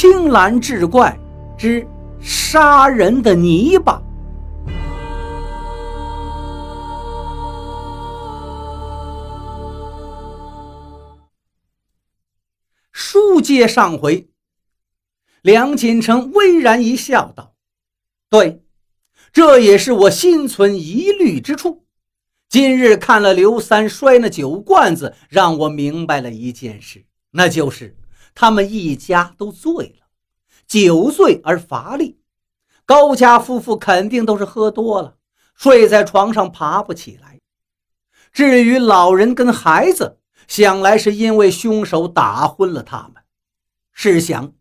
青蓝志怪之杀人的泥巴。书接上回，梁锦成巍然一笑，道：“对，这也是我心存疑虑之处。今日看了刘三摔那酒罐子，让我明白了一件事，那就是他们一家都醉了，酒醉而乏力。高家夫妇肯定都是喝多了，睡在床上爬不起来。至于老人跟孩子，想来是因为凶手打昏了他们。试想，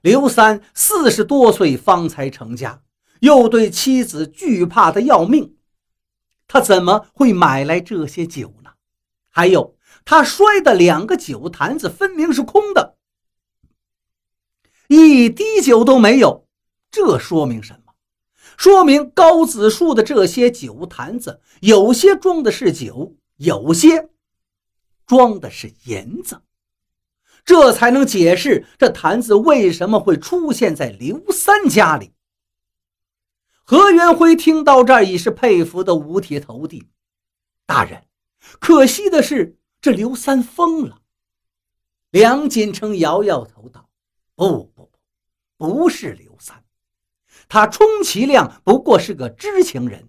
刘三四十多岁方才成家，又对妻子惧怕的要命，他怎么会买来这些酒呢？还有，他摔的两个酒坛子分明是空的，一滴酒都没有。这说明什么？说明高子树的这些酒坛子，有些装的是酒，有些……装的是银子，这才能解释这坛子为什么会出现在刘三家里。何元辉听到这儿已是佩服的五体投地。大人，可惜的是这刘三疯了。梁锦成摇摇头道：“不不，是刘三，他充其量不过是个知情人。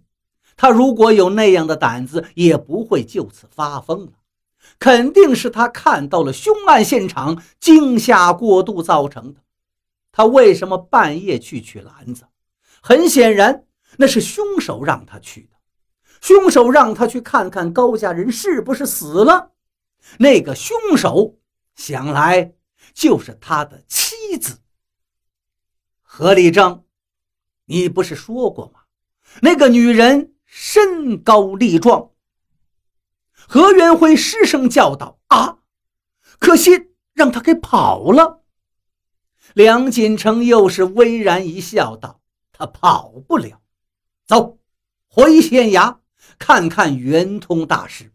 他如果有那样的胆子，也不会就此发疯了。”肯定是他看到了凶案现场，惊吓过度造成的。他为什么半夜去取篮子？很显然，那是凶手让他去的。凶手让他去看看高家人是不是死了。那个凶手，想来就是他的妻子何立正。你不是说过吗？那个女人身高力壮。何元辉失声叫道：“啊！可惜让他给跑了。”梁锦成又是巍然一笑，道：“他跑不了。走，回县衙看看圆通大师。”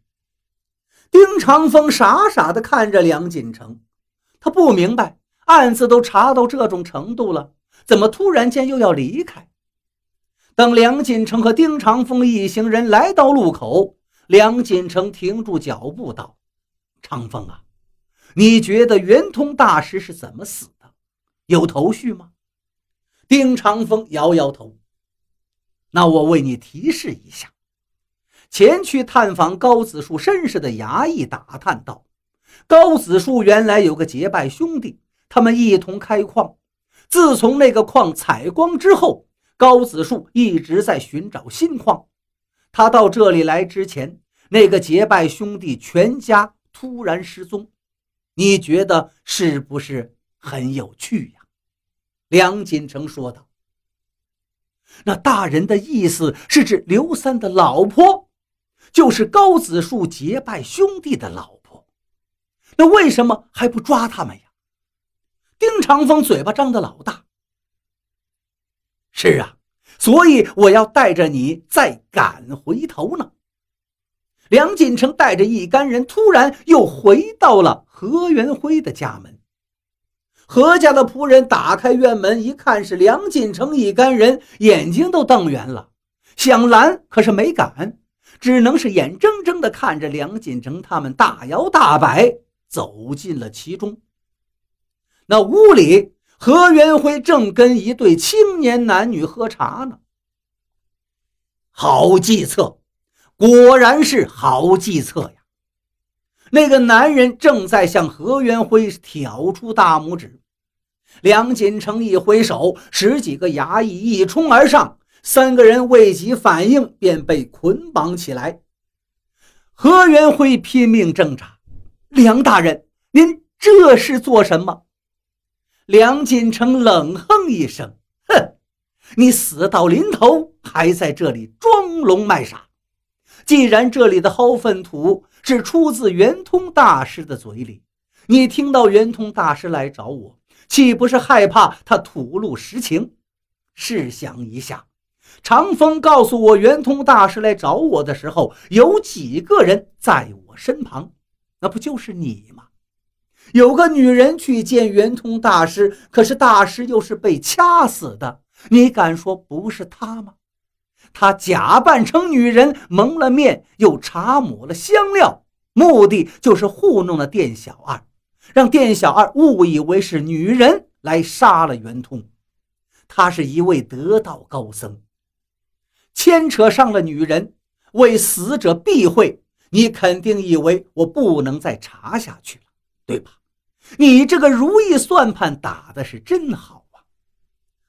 丁长风傻傻的看着梁锦成，他不明白，案子都查到这种程度了，怎么突然间又要离开？等梁锦成和丁长风一行人来到路口。梁锦成停住脚步，道：“长风啊，你觉得圆通大师是怎么死的？有头绪吗？”丁长风摇摇头。那我为你提示一下：前去探访高子树身世的衙役打探到，高子树原来有个结拜兄弟，他们一同开矿。自从那个矿采光之后，高子树一直在寻找新矿。他到这里来之前，那个结拜兄弟全家突然失踪，你觉得是不是很有趣呀？梁锦成说道。那大人的意思是指刘三的老婆，就是高子树结拜兄弟的老婆。那为什么还不抓他们呀？丁长风嘴巴张得老大。是啊。所以我要带着你再赶回头呢。梁锦成带着一干人突然又回到了何元辉的家门。何家的仆人打开院门一看，是梁锦成一干人，眼睛都瞪圆了，想拦可是没敢，只能是眼睁睁地看着梁锦成他们大摇大摆走进了其中。那屋里。何元辉正跟一对青年男女喝茶呢。好计策，果然是好计策呀！那个男人正在向何元辉挑出大拇指。梁锦成一挥手，十几个衙役一冲而上，三个人未及反应便被捆绑起来。何元辉拼命挣扎：“梁大人，您这是做什么？”梁锦成冷哼一声：“哼，你死到临头还在这里装聋卖傻。既然这里的蒿粪土是出自圆通大师的嘴里，你听到圆通大师来找我，岂不是害怕他吐露实情？试想一下，长风告诉我圆通大师来找我的时候，有几个人在我身旁？那不就是你吗？有个女人去见圆通大师，可是大师又是被掐死的。你敢说不是他吗？他假扮成女人，蒙了面，又查抹了香料，目的就是糊弄了店小二，让店小二误以为是女人来杀了圆通。他是一位得道高僧，牵扯上了女人，为死者避讳，你肯定以为我不能再查下去了，对吧？你这个如意算盘打的是真好啊！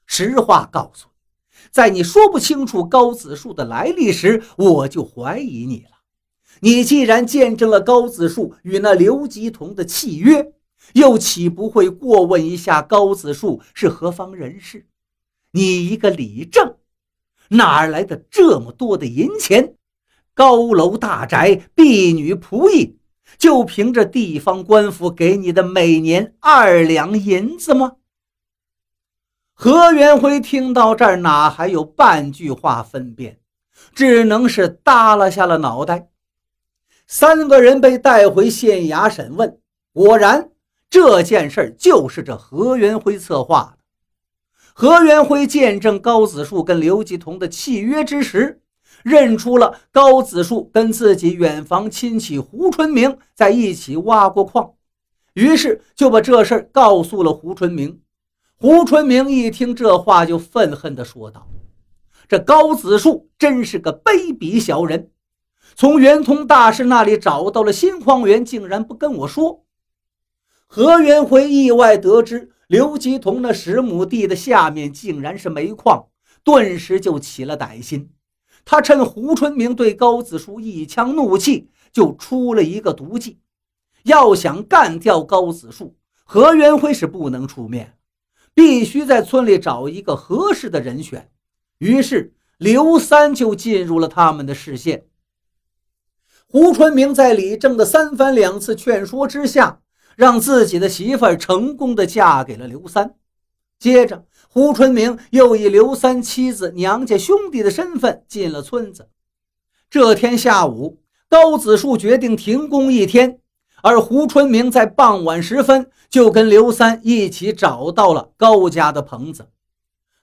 实话告诉你，在你说不清楚高子树的来历时，我就怀疑你了。你既然见证了高子树与那刘吉同的契约，又岂不会过问一下高子树是何方人士？你一个李正，哪来的这么多的银钱？高楼大宅，婢女仆役。就凭着地方官府给你的每年二两银子吗？何元辉听到这儿，哪还有半句话分辨，只能是耷拉下了脑袋。三个人被带回县衙审问，果然这件事就是这何元辉策划的。何元辉见证高子树跟刘继同的契约之时。认出了高子树跟自己远房亲戚胡春明在一起挖过矿，于是就把这事儿告诉了胡春明。胡春明一听这话，就愤恨地说道：“这高子树真是个卑鄙小人，从圆通大师那里找到了新矿源，竟然不跟我说。”何元辉意外得知刘吉同那十亩地的下面竟然是煤矿，顿时就起了歹心。他趁胡春明对高子树一腔怒气，就出了一个毒计。要想干掉高子树，何元辉是不能出面，必须在村里找一个合适的人选。于是刘三就进入了他们的视线。胡春明在李正的三番两次劝说之下，让自己的媳妇儿成功的嫁给了刘三。接着。胡春明又以刘三妻子娘家兄弟的身份进了村子。这天下午，高子树决定停工一天，而胡春明在傍晚时分就跟刘三一起找到了高家的棚子。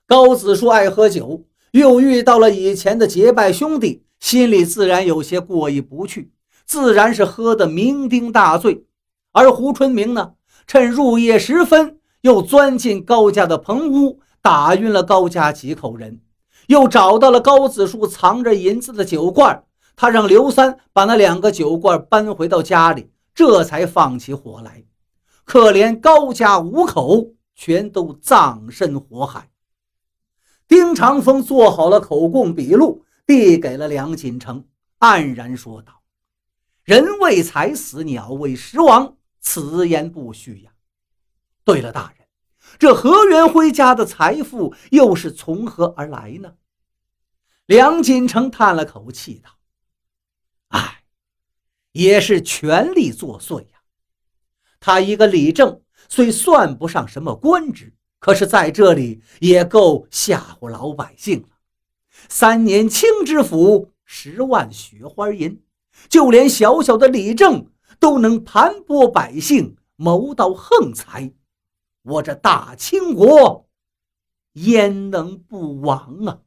高子树爱喝酒，又遇到了以前的结拜兄弟，心里自然有些过意不去，自然是喝得酩酊大醉。而胡春明呢，趁入夜时分。又钻进高家的棚屋，打晕了高家几口人，又找到了高子树藏着银子的酒罐。他让刘三把那两个酒罐搬回到家里，这才放起火来。可怜高家五口全都葬身火海。丁长风做好了口供笔录，递给了梁锦成，黯然说道：“人为财死，鸟为食亡，此言不虚呀。”对了，大人，这何元辉家的财富又是从何而来呢？梁锦成叹了口气道：“哎，也是权力作祟呀。他一个李正，虽算不上什么官职，可是在这里也够吓唬老百姓了。三年清知府，十万雪花银，就连小小的李正都能盘剥百姓，谋到横财。”我这大清国，焉能不亡啊！